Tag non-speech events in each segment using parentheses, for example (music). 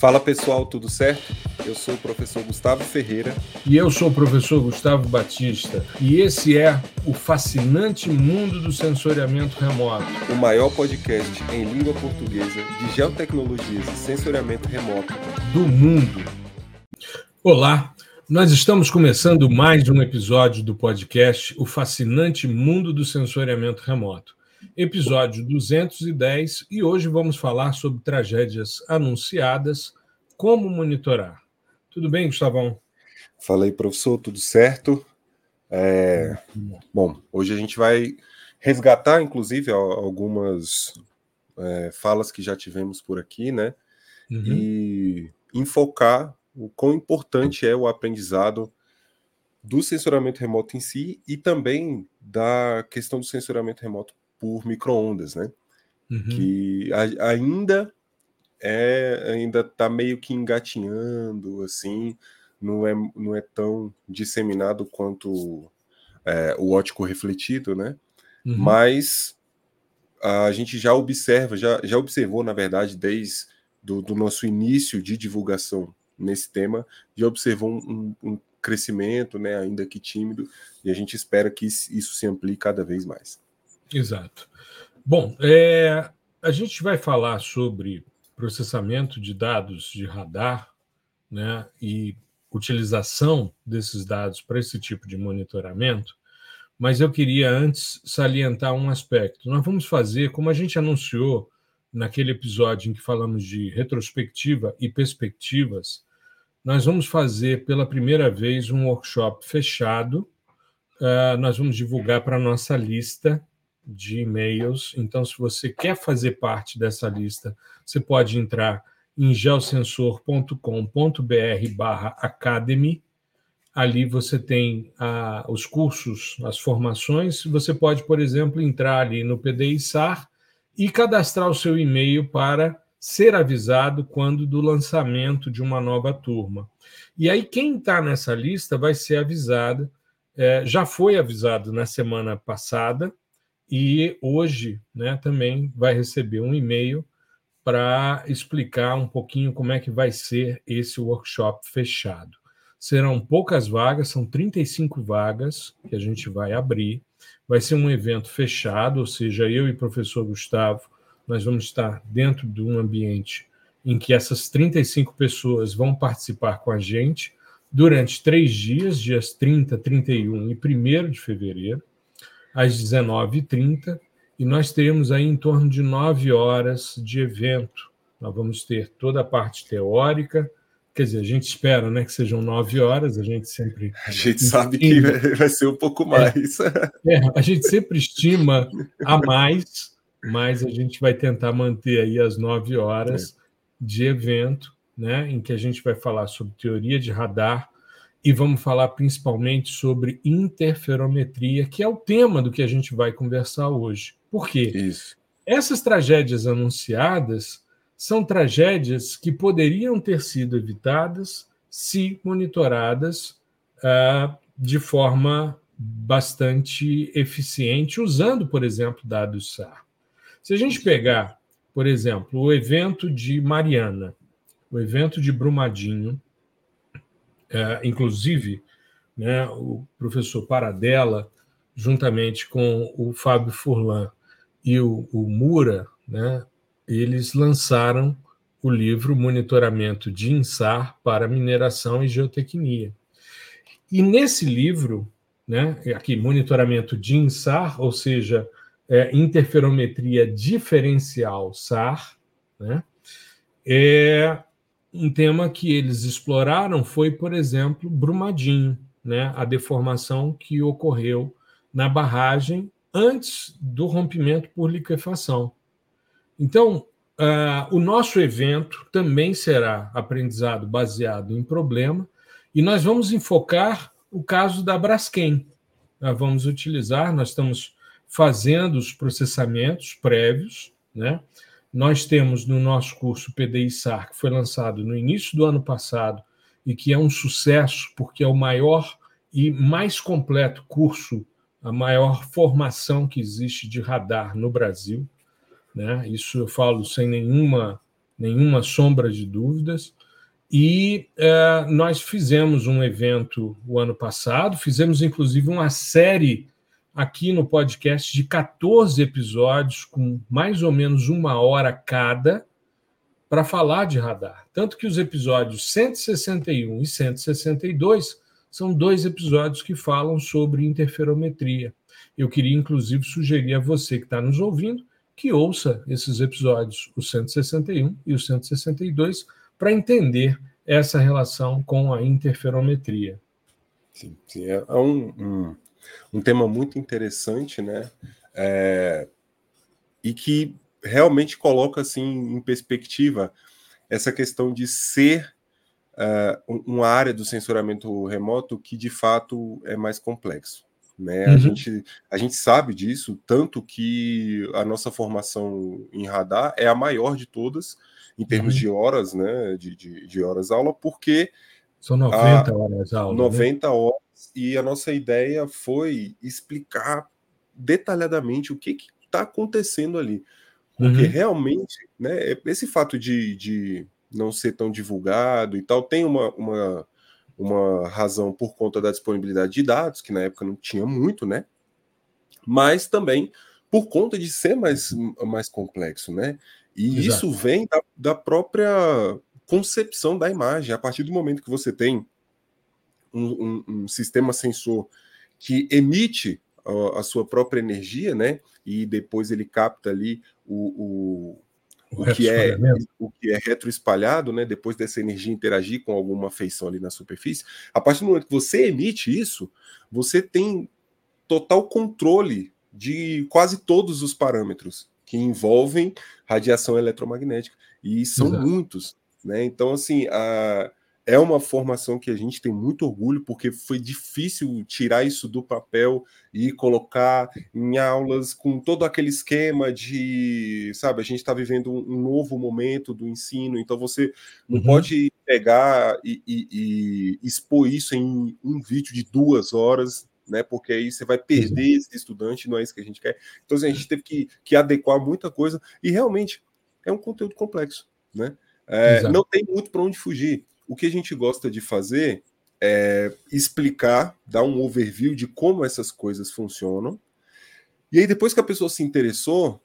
Fala pessoal, tudo certo? Eu sou o professor Gustavo Ferreira. E eu sou o professor Gustavo Batista. E esse é o fascinante mundo do sensoriamento remoto. O maior podcast em língua portuguesa de geotecnologias e sensoriamento remoto do mundo. Olá, nós estamos começando mais um episódio do podcast O Fascinante Mundo do Sensoriamento Remoto episódio 210, e hoje vamos falar sobre tragédias anunciadas, como monitorar. Tudo bem, Gustavão? Falei, professor, tudo certo? É... Bom, hoje a gente vai resgatar, inclusive, algumas é, falas que já tivemos por aqui, né? Uhum. E enfocar o quão importante é o aprendizado do censuramento remoto em si e também da questão do censuramento remoto por microondas, né? Uhum. Que a, ainda é ainda está meio que engatinhando, assim, não é, não é tão disseminado quanto é, o ótico refletido, né? Uhum. Mas a gente já observa, já, já observou, na verdade, desde do, do nosso início de divulgação nesse tema, já observou um, um, crescimento, né, ainda que tímido, e a gente espera que isso se amplie cada vez mais. Exato. Bom, é, a gente vai falar sobre processamento de dados de radar né, e utilização desses dados para esse tipo de monitoramento, mas eu queria antes salientar um aspecto. Nós vamos fazer, como a gente anunciou naquele episódio em que falamos de retrospectiva e perspectivas, nós vamos fazer pela primeira vez um workshop fechado. Uh, nós vamos divulgar para a nossa lista de e-mails. Então, se você quer fazer parte dessa lista, você pode entrar em geosensor.com.br barra academy. Ali você tem ah, os cursos, as formações. Você pode, por exemplo, entrar ali no PDI-SAR e cadastrar o seu e-mail para ser avisado quando do lançamento de uma nova turma. E aí, quem está nessa lista vai ser avisado, é, já foi avisado na semana passada, e hoje né, também vai receber um e-mail para explicar um pouquinho como é que vai ser esse workshop fechado. Serão poucas vagas, são 35 vagas que a gente vai abrir. Vai ser um evento fechado, ou seja, eu e o professor Gustavo, nós vamos estar dentro de um ambiente em que essas 35 pessoas vão participar com a gente durante três dias, dias 30, 31 e 1 de fevereiro às 19h30, e nós teremos aí em torno de nove horas de evento. Nós vamos ter toda a parte teórica, quer dizer, a gente espera né, que sejam nove horas, a gente sempre. A gente sabe que vai ser um pouco mais. É, é, a gente sempre estima a mais, mas a gente vai tentar manter aí as nove horas é. de evento, né, em que a gente vai falar sobre teoria de radar, e vamos falar principalmente sobre interferometria, que é o tema do que a gente vai conversar hoje. Por quê? Isso. Essas tragédias anunciadas são tragédias que poderiam ter sido evitadas se monitoradas uh, de forma bastante eficiente, usando, por exemplo, dados SAR. Se a gente pegar, por exemplo, o evento de Mariana, o evento de Brumadinho, é, inclusive, né, o professor Paradella, juntamente com o Fábio Furlan e o, o Mura, né, eles lançaram o livro Monitoramento de INSAR para Mineração e Geotecnia. E nesse livro, né, aqui, Monitoramento de INSAR, ou seja, é, Interferometria Diferencial SAR, né, é, um tema que eles exploraram foi, por exemplo, Brumadinho, né? a deformação que ocorreu na barragem antes do rompimento por liquefação. Então, uh, o nosso evento também será aprendizado baseado em problema, e nós vamos enfocar o caso da Braskem. Nós vamos utilizar, nós estamos fazendo os processamentos prévios, né? Nós temos no nosso curso PDI-SAR, que foi lançado no início do ano passado e que é um sucesso, porque é o maior e mais completo curso, a maior formação que existe de radar no Brasil. Né? Isso eu falo sem nenhuma nenhuma sombra de dúvidas. E é, nós fizemos um evento o ano passado, fizemos inclusive uma série aqui no podcast de 14 episódios, com mais ou menos uma hora cada, para falar de radar. Tanto que os episódios 161 e 162 são dois episódios que falam sobre interferometria. Eu queria, inclusive, sugerir a você que está nos ouvindo que ouça esses episódios, o 161 e o 162, para entender essa relação com a interferometria. Sim, sim é um, um, um, tema muito interessante, né? É, e que realmente coloca assim em perspectiva essa questão de ser uh, uma área do sensoramento remoto que de fato é mais complexo. Né? Uhum. A, gente, a gente sabe disso, tanto que a nossa formação em radar é a maior de todas, em termos uhum. de horas, né? De, de, de, horas aula, porque. São 90 a, horas aula. 90 né? horas, e a nossa ideia foi explicar detalhadamente o que está acontecendo ali. Porque uhum. realmente, né, esse fato de, de não ser tão divulgado e tal, tem uma, uma uma razão por conta da disponibilidade de dados, que na época não tinha muito, né? Mas também por conta de ser mais, mais complexo, né? E Exato. isso vem da, da, própria concepção da imagem. A partir do momento que você tem um, um, um sistema sensor que emite a, a, sua própria energia, né? E depois ele capta ali o, o o, que é o que é retroespalhado, né, depois dessa energia interagir com alguma feição ali na superfície, a partir do momento que você emite isso, você tem total controle de quase todos os parâmetros que envolvem radiação eletromagnética e são Exato. muitos, né? Então assim, a é uma formação que a gente tem muito orgulho, porque foi difícil tirar isso do papel e colocar em aulas com todo aquele esquema de, sabe, a gente está vivendo um novo momento do ensino, então você não uhum. pode pegar e, e, e, expor isso em um vídeo de duas horas, né? Porque aí você vai perder esse estudante, não é isso que a gente quer. Então assim, a gente teve que, que adequar muita coisa, e realmente é um conteúdo complexo, né? É, não tem muito para onde fugir o que a gente gosta de fazer é explicar, dar um overview de como essas coisas funcionam. E aí, depois que a pessoa se interessou,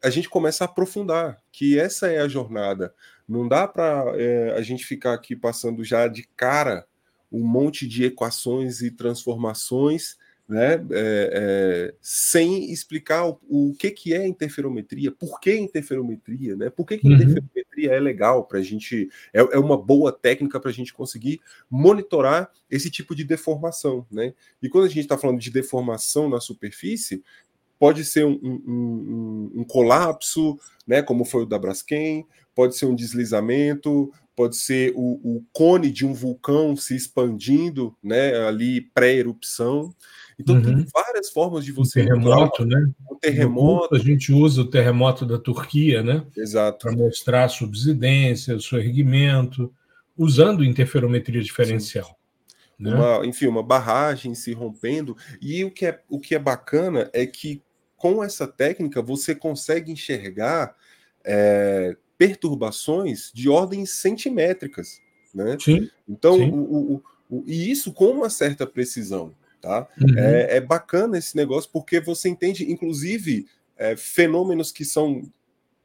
a gente começa a aprofundar, que essa é a jornada. Não dá para é, a gente ficar aqui passando já de cara um monte de equações e transformações né, é, é, sem explicar o, o, que, que é interferometria, por que interferometria, né, por que, que uhum. interferometria é legal para a gente, é, é, uma boa técnica para a gente conseguir monitorar esse tipo de deformação. Né? E quando a gente está falando de deformação na superfície, pode ser um, um, um, um, colapso, né, como foi o da Braskem, pode ser um deslizamento, pode ser o, o cone de um vulcão se expandindo né, ali pré-erupção. Então, uhum. tem várias formas de você. Um terremoto, né? Um terremoto. A gente usa o terremoto da Turquia, né? Exato. Para mostrar a subsidência, o seu erguimento, usando interferometria diferencial. Né? Uma, enfim, uma barragem se rompendo. E o que, é, o que é bacana é que com essa técnica você consegue enxergar é, perturbações de ordens centimétricas. Né? Sim. Então, sim. O, o, o, e isso com uma certa precisão. Tá? Uhum. É, é, bacana esse negócio porque você entende, inclusive, é, fenômenos que são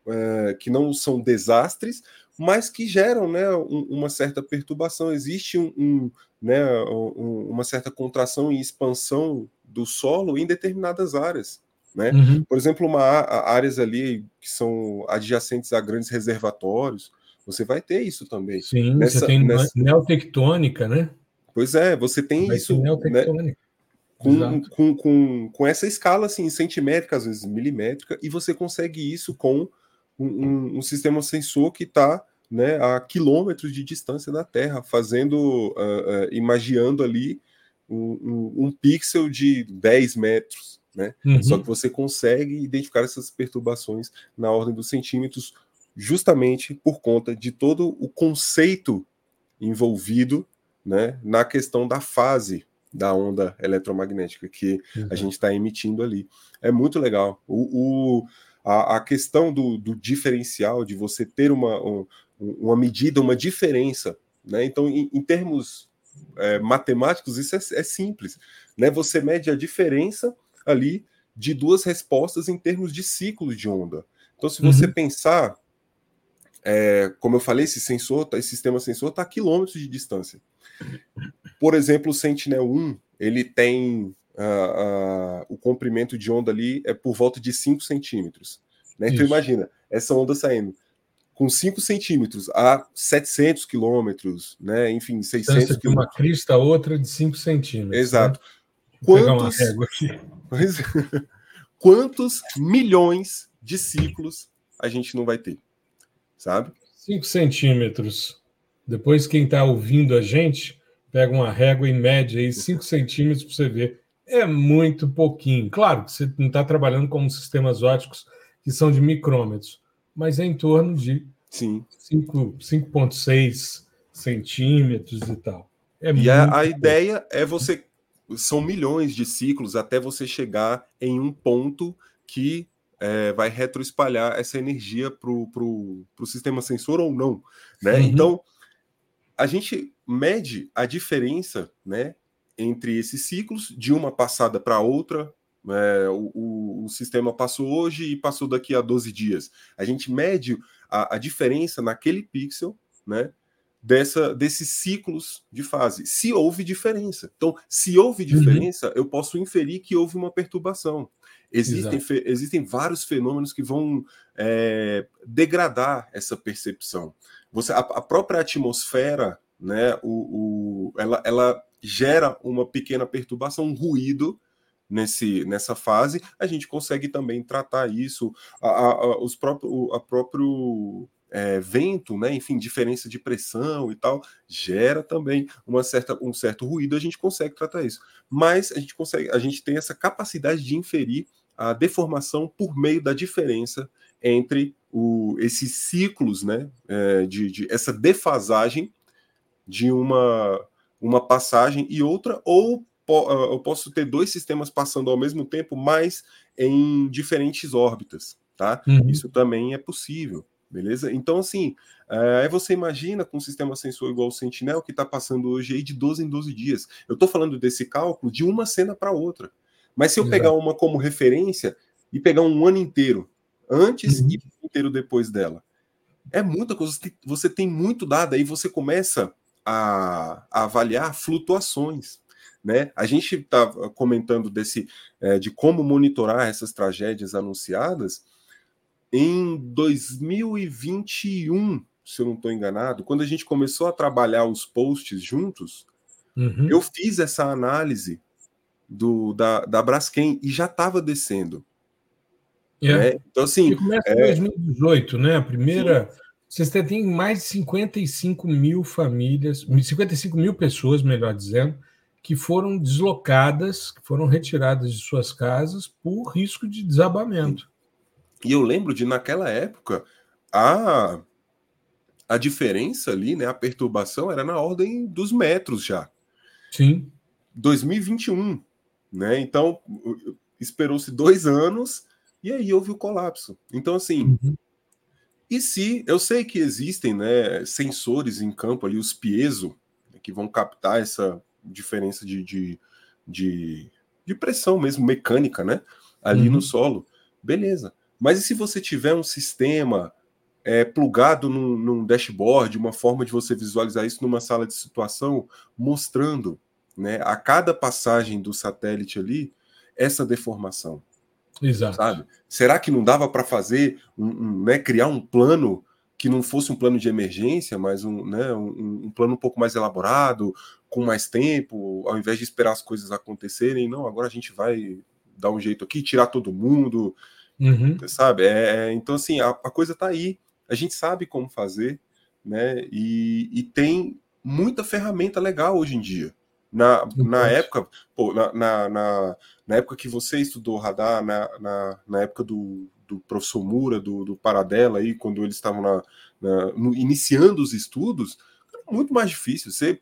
é, que não são desastres, mas que geram né, um, uma certa perturbação. Existe um, um, né, um, uma certa contração e expansão do solo em determinadas áreas. Né? Uhum. Por exemplo, uma, áreas ali que são adjacentes a grandes reservatórios, você vai ter isso também. Sim, nessa, você tem nessa... neotectônica, né? Pois é, você tem vai isso. Né? com, com, com, com, essa escala assim, centimétrica, às vezes milimétrica, e você consegue isso com um, um, um sistema sensor que está né, a quilômetros de distância da Terra, fazendo, uh, uh, imaginando ali um, um, pixel de 10 metros. Né? Uhum. Só que você consegue identificar essas perturbações na ordem dos centímetros, justamente por conta de todo o conceito envolvido né, na questão da fase da onda eletromagnética que uhum. a gente está emitindo ali. É muito legal. O, o a, a questão do, do, diferencial, de você ter uma, um, uma medida, uma diferença. Né? Então, em, em termos é, matemáticos, isso é, é, simples. Né? Você mede a diferença ali de duas respostas em termos de ciclo de onda. Então, se você uhum. pensar, é, como eu falei, esse sensor, esse sistema sensor está a quilômetros de distância. Por exemplo, o Sentinel-1, ele tem uh, uh, o comprimento de onda ali é por volta de 5 centímetros. Né? Então imagina, essa onda saindo com 5 centímetros a 700 quilômetros, né? enfim, 600 quilômetros. uma crista, outra de 5 centímetros. Exato. Né? Quantos, (laughs) quantos milhões de ciclos a gente não vai ter? Sabe? 5 centímetros. Depois, quem está ouvindo a gente, pega uma régua em média aí, 5 centímetros para você ver é muito pouquinho. Claro que você não está trabalhando com sistemas óticos que são de micrômetros, mas é em torno de 5,6 centímetros e tal. É e a, a ideia é você. São milhões de ciclos até você chegar em um ponto que é, vai retroespalhar essa energia para o sistema sensor ou não. Né? Uhum. Então, a gente mede a diferença né, entre esses ciclos, de uma passada para outra. É, o, o, sistema passou hoje e passou daqui a 12 dias. A gente mede a, a diferença naquele pixel, né? Dessa, desses ciclos de fase, se houve diferença. Então, se houve uhum. diferença, uhum. eu posso inferir que houve uma perturbação. Existem, fe, existem vários fenômenos que vão é, degradar essa percepção. Você, a, a própria atmosfera, né, o, o, ela, ela gera uma pequena perturbação, um ruído nesse, nessa fase, a gente consegue também tratar isso, a, a, os próprio, a próprio é, vento, né, enfim, diferença de pressão e tal, gera também uma certa, um certo ruído, a gente consegue tratar isso. Mas a gente consegue, a gente tem essa capacidade de inferir a deformação por meio da diferença entre o, esses ciclos, né, é, de, de essa defasagem de uma uma passagem e outra, ou ah, eu posso ter dois sistemas passando ao mesmo tempo, mas em diferentes órbitas, tá? Uhum. Isso também é possível, beleza? Então, assim, eh, aí você imagina com um sistema sensor igual o Sentinel, que está passando hoje aí de 12 em 12 dias. Eu estou falando desse cálculo de uma cena para outra. Mas se eu Exato. pegar uma como referência e pegar um ano inteiro antes uhum. e um inteiro depois dela, é muita coisa. Você tem muito dado, aí você começa a, a avaliar flutuações. Né? A gente está comentando desse é, de como monitorar essas tragédias anunciadas em 2021, se eu não estou enganado, quando a gente começou a trabalhar os posts juntos, uhum. eu fiz essa análise do da, da Braskem e já estava descendo. É. Né? Então, assim. E começa em é... 2018, né? A primeira. Sim vocês têm mais de 55 mil famílias, 55 mil pessoas, melhor dizendo, que foram deslocadas, que foram retiradas de suas casas por risco de desabamento. E eu lembro de, naquela época, a, a diferença ali, né, a perturbação era na ordem dos metros já. Sim. 2021, né? Então, esperou-se dois anos e aí houve o colapso. Então, assim, uhum. E se eu sei que existem né, sensores em campo ali, os piezo, que vão captar essa diferença de, de, de, de pressão mesmo, mecânica, né? Ali uhum. no solo. Beleza. Mas e se você tiver um sistema é, plugado num, num, dashboard, uma forma de você visualizar isso numa sala de situação, mostrando né, a cada passagem do satélite ali essa deformação? Exato. Sabe? Será que não dava para fazer, um, um, né, criar um plano que não fosse um plano de emergência, mas um, né, um, um, plano um pouco mais elaborado, com mais tempo, ao invés de esperar as coisas acontecerem? Não, agora a gente vai dar um jeito aqui, tirar todo mundo, uhum. sabe? É, é, então, assim, a, a coisa está aí, a gente sabe como fazer, né? E, e tem muita ferramenta legal hoje em dia. Na, na época, pô, na, na, na, na, época que você estudou radar, na, na, na época do, do professor Mura, do, do Paradela, aí, quando eles estavam na, na no, iniciando os estudos, era muito mais difícil. Você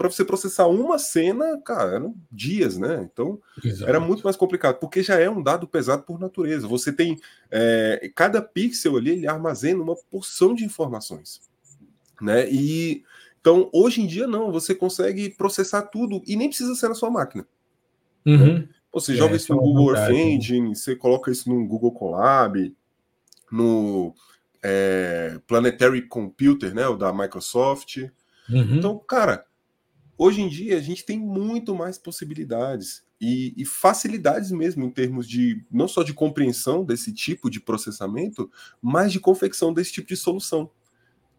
para você processar uma cena, cara, eram dias, né? Então Exato. era muito mais complicado, porque já é um dado pesado por natureza. Você tem é, cada pixel ali, ele armazena uma porção de informações, né? E então hoje em dia não, você consegue processar tudo e nem precisa ser na sua máquina. Uhum. Né? Você é, joga isso no é Google Earth né? Engine, você coloca isso no Google Colab, no é, Planetary Computer, né, o da Microsoft. Uhum. Então, cara, hoje em dia a gente tem muito mais possibilidades e, e, facilidades mesmo em termos de não só de compreensão desse tipo de processamento, mas de confecção desse tipo de solução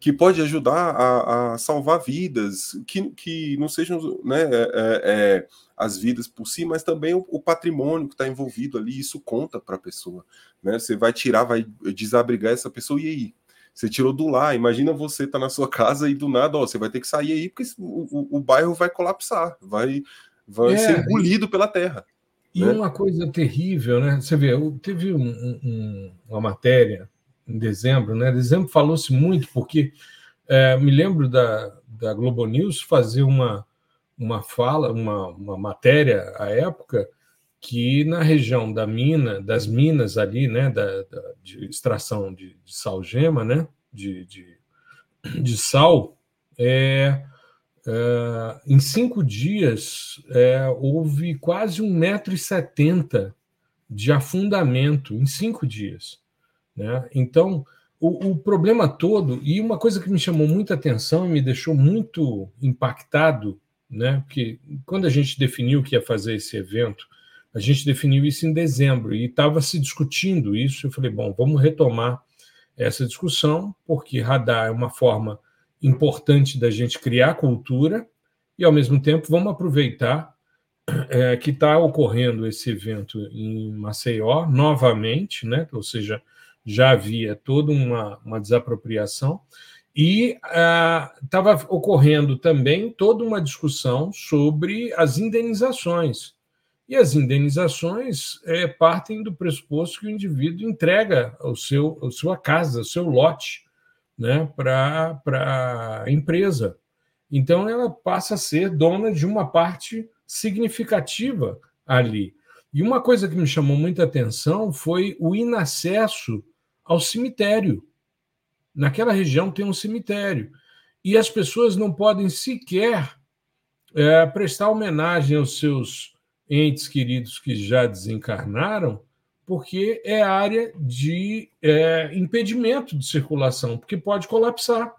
que pode ajudar a, a salvar vidas, que, que não sejam né, é, é, é as vidas por si, mas também o, o patrimônio que está envolvido ali, isso conta para a pessoa. Né? Você vai tirar, vai desabrigar essa pessoa, e aí? Você tirou do lar, imagina você tá na sua casa e do nada, ó, você vai ter que sair aí, porque o, o, o bairro vai colapsar, vai, vai é, ser engolido pela terra. E né? uma coisa terrível, né? Você vê, teve um, um, uma matéria em dezembro, né? Dezembro falou-se muito, porque é, me lembro da, da Globo News fazer uma, uma fala, uma, uma matéria à época, que na região da mina, das minas ali, né, da, da de extração de, de salgema, né, de, de, de sal, é, é, em cinco dias é, houve quase um metro e setenta de afundamento em cinco dias. Né? Então, o, o, problema todo, e uma coisa que me chamou muita atenção e me deixou muito impactado, né? porque quando a gente definiu que ia fazer esse evento, a gente definiu isso em dezembro e estava se discutindo isso. Eu falei, bom, vamos retomar essa discussão, porque radar é uma forma importante da gente criar cultura e, ao mesmo tempo, vamos aproveitar é, que está ocorrendo esse evento em Maceió novamente, né? ou seja, já havia toda uma, uma desapropriação, e estava uh, ocorrendo também toda uma discussão sobre as indenizações. E as indenizações é, partem do pressuposto que o indivíduo entrega o seu, a sua casa, o seu lote né, para a empresa. Então, ela passa a ser dona de uma parte significativa ali. E uma coisa que me chamou muita atenção foi o inacesso ao cemitério. Naquela região tem um cemitério. E as pessoas não podem sequer é, prestar homenagem aos seus entes queridos que já desencarnaram, porque é área de é, impedimento de circulação, porque pode colapsar.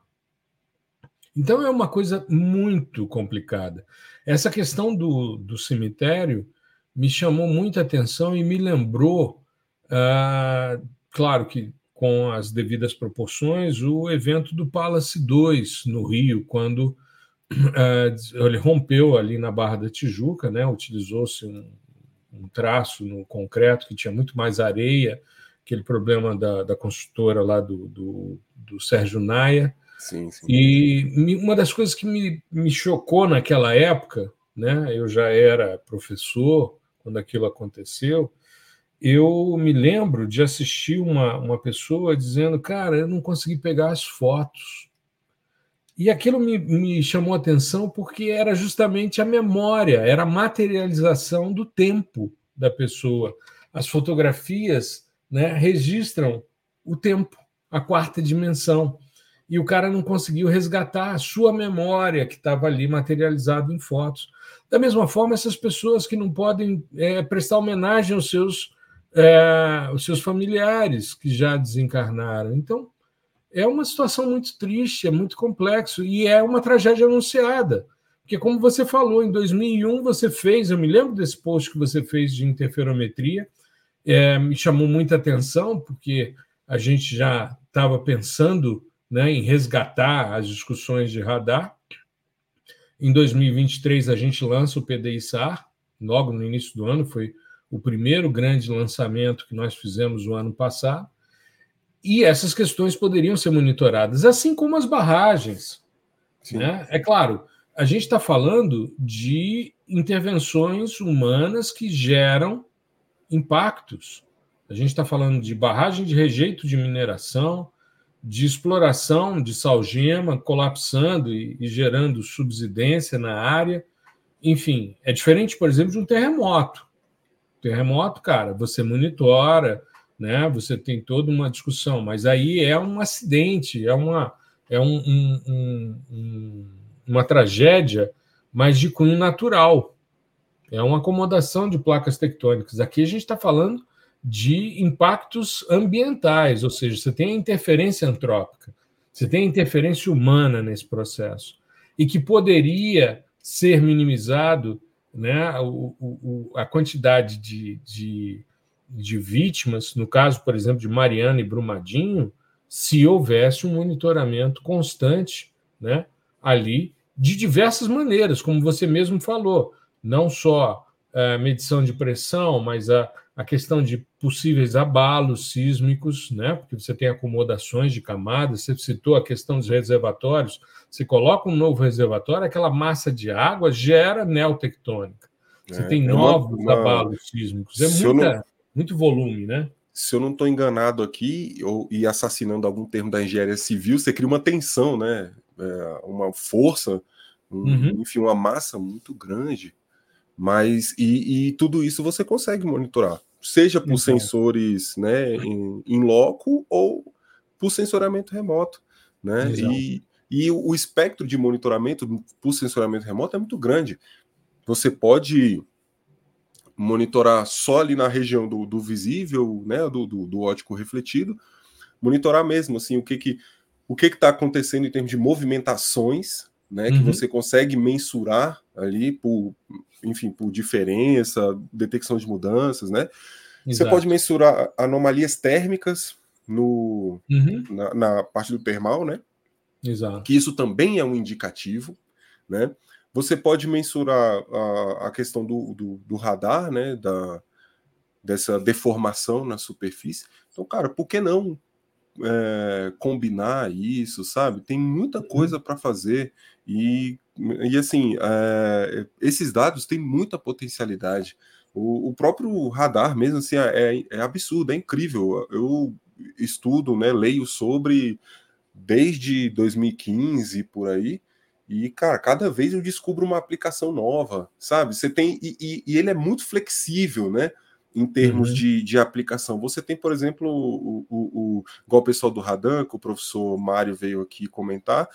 Então é uma coisa muito complicada. Essa questão do, do cemitério me chamou muita atenção e me lembrou ah, claro que com as devidas proporções, o evento do Palace 2 no Rio, quando (clears throat) ele rompeu ali na Barra da Tijuca, né? utilizou-se um, um, traço no concreto que tinha muito mais areia, aquele problema da, da construtora lá do, do, do Sérgio Naia. Sim, sim. E uma das coisas que me, me chocou naquela época, né? eu já era professor quando aquilo aconteceu, eu me lembro de assistir uma, uma pessoa dizendo, cara, eu não consegui pegar as fotos. E aquilo me, me chamou a atenção porque era justamente a memória, era a materialização do tempo da pessoa. As fotografias né, registram o tempo, a quarta dimensão. E o cara não conseguiu resgatar a sua memória que estava ali materializada em fotos. Da mesma forma, essas pessoas que não podem é, prestar homenagem aos seus é, os seus familiares que já desencarnaram. Então, é uma situação muito triste, é muito complexo e é uma tragédia anunciada. Porque, como você falou, em 2001 você fez, eu me lembro desse post que você fez de interferometria, é, me chamou muita atenção, porque a gente já estava pensando né, em resgatar as discussões de radar. Em 2023, a gente lança o PDI-SAR, logo no início do ano, foi o primeiro grande lançamento que nós fizemos no ano passado, e essas questões poderiam ser monitoradas, assim como as barragens. Né? É claro, a gente está falando de intervenções humanas que geram impactos. A gente está falando de barragem de rejeito de mineração, de exploração de salgema, colapsando e, e gerando subsidência na área. Enfim, é diferente, por exemplo, de um terremoto. Terremoto, cara, você monitora, né? Você tem toda uma discussão, mas aí é um acidente, é uma é um, um, um, uma tragédia, mas de cunho natural. É uma acomodação de placas tectônicas. Aqui a gente está falando de impactos ambientais, ou seja, você tem a interferência antrópica, você tem a interferência humana nesse processo, e que poderia ser minimizado né, o, o, a quantidade de, de, de vítimas, no caso, por exemplo, de Mariana e Brumadinho, se houvesse um monitoramento constante né, ali de diversas maneiras, como você mesmo falou, não só a eh, medição de pressão, mas a, a questão de possíveis abalos sísmicos, né? porque você tem acomodações de camadas, você citou a questão dos reservatórios, você coloca um novo reservatório, aquela massa de água gera neotectônica. Você é, tem é novos uma, abalos sísmicos, é muita, não, muito volume, né? Se eu não estou enganado aqui, ou, e assassinando algum termo da engenharia civil, você cria uma tensão, né? É, uma força, um, uhum. enfim, uma massa muito grande mas e, e, tudo isso você consegue monitorar, seja por sensores né, em, em loco ou por sensoramento remoto. Né? E, e o espectro de monitoramento por sensoramento remoto é muito grande. Você pode monitorar só ali na região do, do visível, né, do, do, do, ótico refletido, monitorar mesmo assim o que que o que está acontecendo em termos de movimentações, né, uhum. que você consegue mensurar ali por enfim, por diferença, detecção de mudanças, né? Exato. Você pode mensurar anomalias térmicas no, uhum. na, na, parte do termal, né? Exato. Que isso também é um indicativo, né? Você pode mensurar a, a questão do, do, do, radar, né? Da, dessa deformação na superfície. Então, cara, por que não é, combinar isso, sabe? Tem muita uhum. coisa para fazer e, e assim, é, esses dados têm muita potencialidade. O, o, próprio radar mesmo assim é, é, é absurdo, é incrível. Eu estudo, né, leio sobre desde 2015 por aí. E, cara, cada vez eu descubro uma aplicação nova, sabe? Você tem. E, e, e ele é muito flexível, né? em termos uhum. de, de aplicação. Você tem, por exemplo, o, o, o, igual o pessoal do Radan, que o professor Mário veio aqui comentar,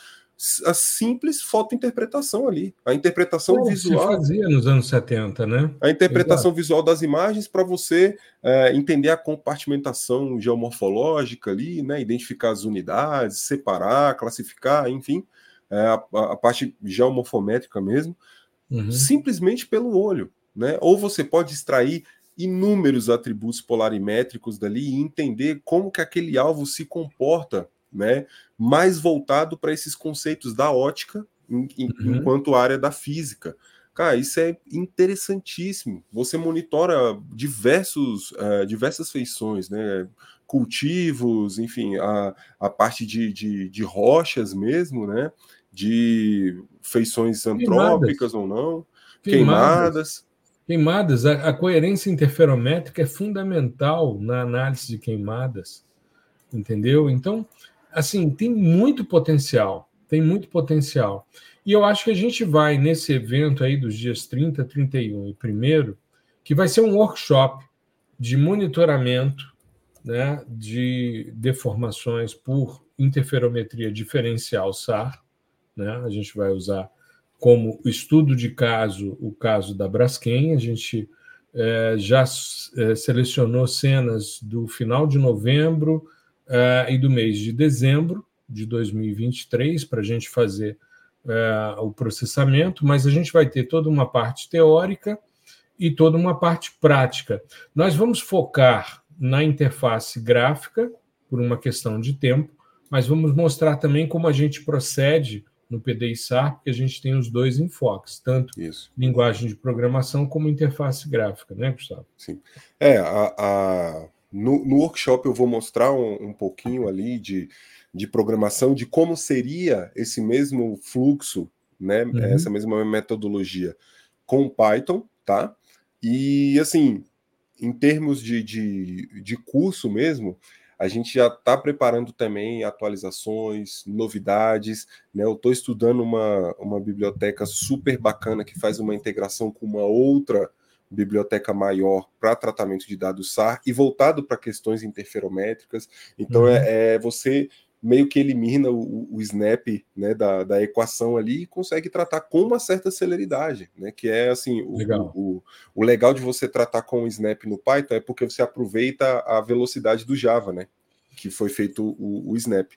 a simples fotointerpretação ali. A interpretação Pô, visual. Se fazia nos anos 70, né? A interpretação Exato. visual das imagens para você é, entender a compartimentação geomorfológica ali, né? Identificar as unidades, separar, classificar, enfim, é, a, a, parte geomorfométrica mesmo, uhum. simplesmente pelo olho. Né? Ou você pode extrair inúmeros atributos polarimétricos dali e entender como que aquele alvo se comporta, né? Mais voltado para esses conceitos da ótica em, uhum. enquanto área da física. Cara, isso é interessantíssimo. Você monitora diversos, uh, diversas feições, né? Cultivos, enfim, a, a parte de, de, de rochas mesmo, né? De feições antrópicas queimadas. ou não, queimadas. queimadas. A, a, coerência interferométrica é fundamental na análise de queimadas, entendeu? Então, assim, tem muito potencial, tem muito potencial. E eu acho que a gente vai nesse evento aí dos dias 30, 31 e 1 que vai ser um workshop de monitoramento né, de deformações por interferometria diferencial SAR. Né? A gente vai usar como estudo de caso, o caso da Braskem, a gente é, já é, selecionou cenas do final de novembro é, e do mês de dezembro de 2023 para a gente fazer o processamento, mas a gente vai ter toda uma parte teórica e toda uma parte prática. Nós vamos focar na interface gráfica, por uma questão de tempo, mas vamos mostrar também como a gente procede no PDI-SAR, porque a gente tem os dois enfoques, tanto Isso. linguagem de programação como interface gráfica, né, Gustavo? Sim. É, a, a... No, no, workshop eu vou mostrar um, um, pouquinho ali de, de programação, de como seria esse mesmo fluxo, né, uhum. essa mesma metodologia com Python, tá? E, assim, em termos de, de, de curso mesmo, a gente já está preparando também atualizações, novidades. Né? Eu estou estudando uma, uma biblioteca super bacana que faz uma integração com uma outra biblioteca maior para tratamento de dados SAR e voltado para questões interferométricas. Então, uhum. é, é você meio que elimina o, o snap né, da, da, equação ali e consegue tratar com uma certa celeridade, né? Que é assim, o legal. O, o, legal de você tratar com o snap no Python é porque você aproveita a velocidade do Java, né? Que foi feito o, o snap.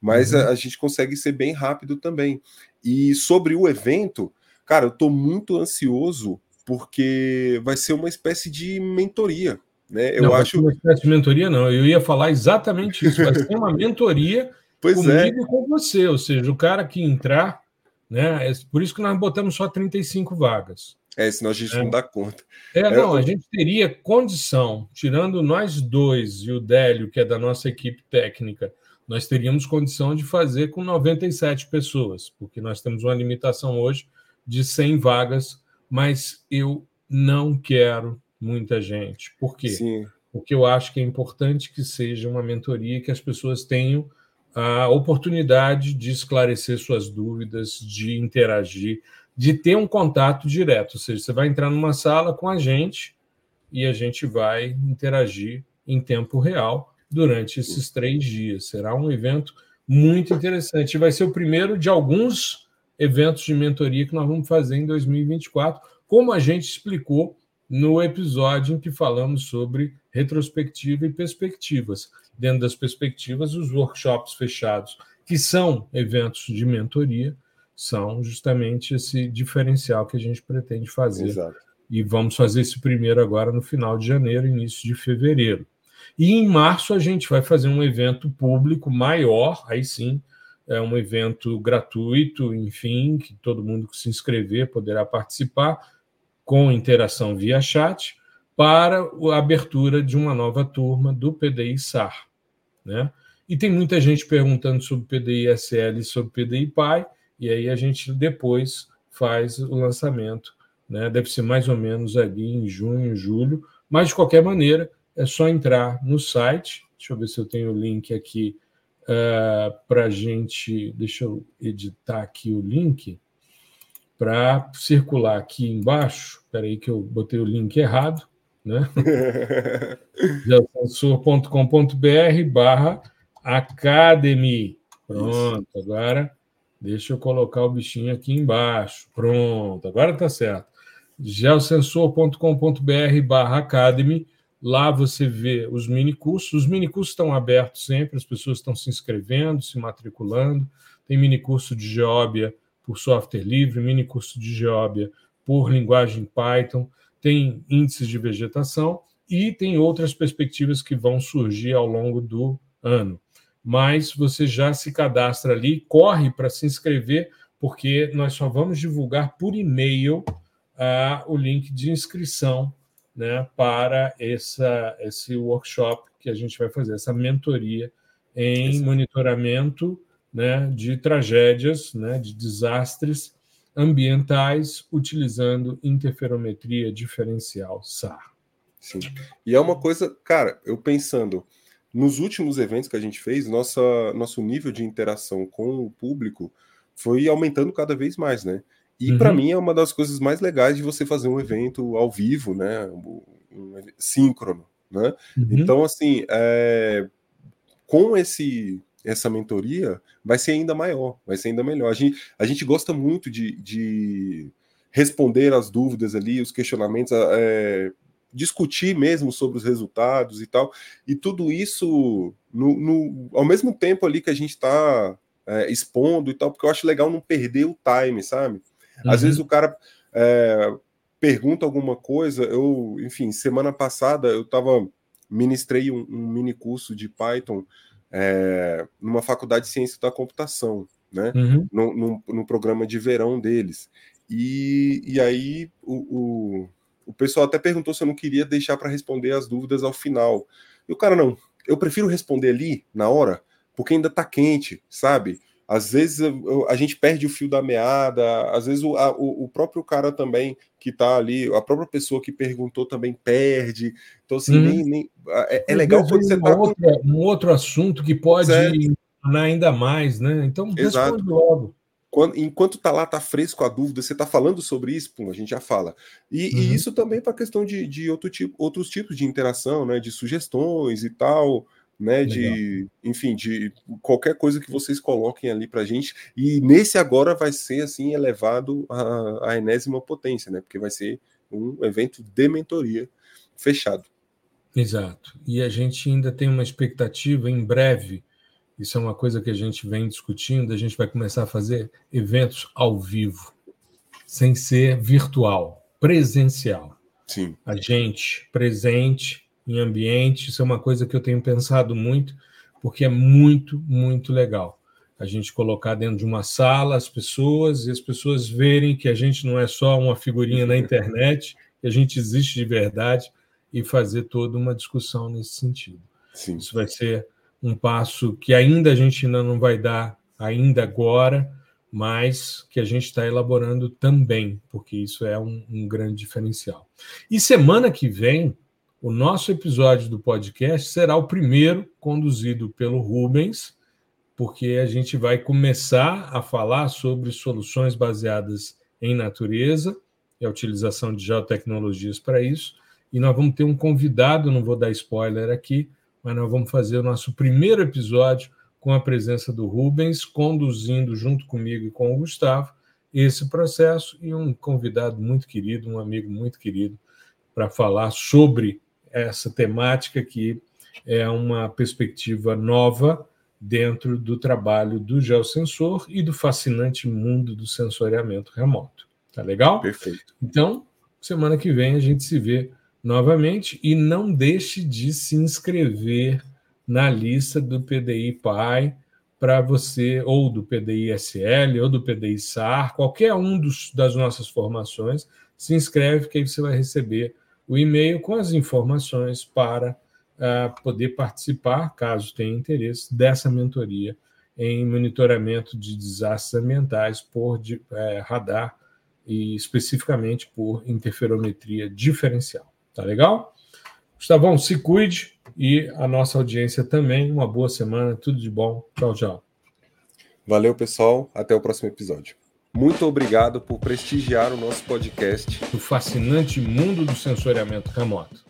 Mas uhum. a, a, gente consegue ser bem rápido também. E sobre o evento, cara, eu estou muito ansioso porque vai ser uma espécie de mentoria, né? Eu não, acho. Uma espécie de mentoria, não. Eu ia falar exatamente isso. Vai ser uma mentoria (laughs) pois comigo é. e com você. Ou seja, o cara que entrar, né? É por isso que nós botamos só 35 vagas. É, senão a gente é. não dá conta. É, é não, a gente teria condição, tirando nós dois e o Délio, que é da nossa equipe técnica, nós teríamos condição de fazer com 97 pessoas, porque nós temos uma limitação hoje de 100 vagas, mas eu não quero muita gente. Por quê? Sim. Porque eu acho que é importante que seja uma mentoria que as pessoas tenham a oportunidade de esclarecer suas dúvidas, de interagir, de ter um contato direto. Ou seja, você vai entrar numa sala com a gente e a gente vai interagir em tempo real durante esses três dias. Será um evento muito interessante. Vai ser o primeiro de alguns eventos de mentoria que nós vamos fazer em 2024, como a gente explicou no episódio em que falamos sobre retrospectiva e perspectivas. Dentro das perspectivas, os workshops fechados, que são eventos de mentoria, são justamente esse diferencial que a gente pretende fazer. Exato. E vamos fazer esse primeiro agora no final de janeiro, início de fevereiro. E em março a gente vai fazer um evento público maior, aí sim, é um evento gratuito, enfim, que todo mundo que se inscrever poderá participar, com interação via chat para a abertura de uma nova turma do PDI SAR. Né? E tem muita gente perguntando sobre PDI SL e sobre PDI PAI, e aí a gente depois faz o lançamento. Né? Deve ser mais ou menos ali em junho, julho, mas de qualquer maneira é só entrar no site. Deixa eu ver se eu tenho o link aqui uh, eh, para a gente. Deixa eu editar aqui o link para circular aqui embaixo. Espera aí que eu botei o link errado, né? (laughs) geosensor.com.br barra Academy. Pronto, agora deixa eu colocar o bichinho aqui embaixo. Pronto, agora está certo. geosensor.com.br barra Academy. Lá você vê os mini cursos. Os mini cursos estão abertos sempre, as pessoas estão se inscrevendo, se matriculando. Tem mini curso de Geóbia por software livre, mini curso de Geóbia por linguagem Python, tem índices de vegetação e tem outras perspectivas que vão surgir ao longo do ano. Mas você já se cadastra ali, corre para se inscrever, porque nós só vamos divulgar por e-mail uh, o link de inscrição né, para essa, esse workshop que a gente vai fazer, essa mentoria em monitoramento né, de tragédias, né, de desastres ambientais utilizando interferometria diferencial SAR. Sim. E é uma coisa, cara, eu pensando nos últimos eventos que a gente fez, nossa, nosso nível de interação com o público foi aumentando cada vez mais, né? E uhum. para mim é uma das coisas mais legais de você fazer um evento ao vivo, né? Um, um síncrono, né? Uhum. Então, assim, é, com esse essa mentoria vai ser ainda maior, vai ser ainda melhor. A gente, a gente gosta muito de, de responder as dúvidas ali, os questionamentos, é, discutir mesmo sobre os resultados e tal, e tudo isso no, no ao mesmo tempo ali que a gente está é, expondo e tal, porque eu acho legal não perder o time, sabe? Uhum. Às vezes o cara é, pergunta alguma coisa, eu, enfim, semana passada eu estava ministrei um, um mini curso de Python é, numa faculdade de ciência da computação, né? Uhum. No, no, no, programa de verão deles. E, e aí o, o, o pessoal até perguntou se eu não queria deixar para responder as dúvidas ao final. E o cara, não, eu prefiro responder ali, na hora, porque ainda está quente, sabe? Às vezes a gente perde o fio da meada, às vezes o, a, o próprio cara também que está ali, a própria pessoa que perguntou também perde. Então, assim, hum. nem, nem, é, é legal quando você está. Com... Um outro assunto que pode é. ainda mais, né? Então, Exato. logo. Enquanto tá lá, tá fresco a dúvida, você tá falando sobre isso, pum, a gente já fala. E, uhum. e isso também para a questão de, de outro tipo, outros tipos de interação, né? De sugestões e tal né? Legal. De, enfim, de qualquer coisa que vocês coloquem ali para gente. E nesse agora vai ser assim elevado à, à enésima potência, né? Porque vai ser um evento de mentoria fechado. Exato. E a gente ainda tem uma expectativa em breve. Isso é uma coisa que a gente vem discutindo. A gente vai começar a fazer eventos ao vivo, sem ser virtual, presencial. Sim. A gente presente em ambiente. Isso é uma coisa que eu tenho pensado muito, porque é muito, muito legal. A gente colocar dentro de uma sala as pessoas e as pessoas verem que a gente não é só uma figurinha na internet, que a gente existe de verdade e fazer toda uma discussão nesse sentido. Sim. Isso vai ser um passo que ainda a gente ainda não vai dar ainda agora, mas que a gente está elaborando também, porque isso é um, um grande diferencial. E semana que vem o nosso episódio do podcast será o primeiro conduzido pelo Rubens, porque a gente vai começar a falar sobre soluções baseadas em natureza e a utilização de geotecnologias para isso. E nós vamos ter um convidado, não vou dar spoiler aqui, mas nós vamos fazer o nosso primeiro episódio com a presença do Rubens, conduzindo junto comigo e com o Gustavo esse processo e um convidado muito querido, um amigo muito querido, para falar sobre essa temática que é uma perspectiva nova dentro do trabalho do geosensor e do fascinante mundo do sensoriamento remoto. Tá legal? Perfeito. Então, semana que vem a gente se vê novamente e não deixe de se inscrever na lista do PDI PAI para você, ou do PDI SL, ou do PDI SAR, qualquer um dos, das nossas formações, se inscreve que aí você vai receber o e-mail com as informações para uh, poder participar, caso tenha interesse, dessa mentoria em monitoramento de desastres ambientais por de, é, radar e especificamente por interferometria diferencial. Tá legal? Gustavão, se cuide e a nossa audiência também. Uma boa semana, tudo de bom. Tchau, tchau. Valeu, pessoal. Até o próximo episódio. Muito obrigado por prestigiar o nosso podcast. O fascinante mundo do sensoriamento remoto.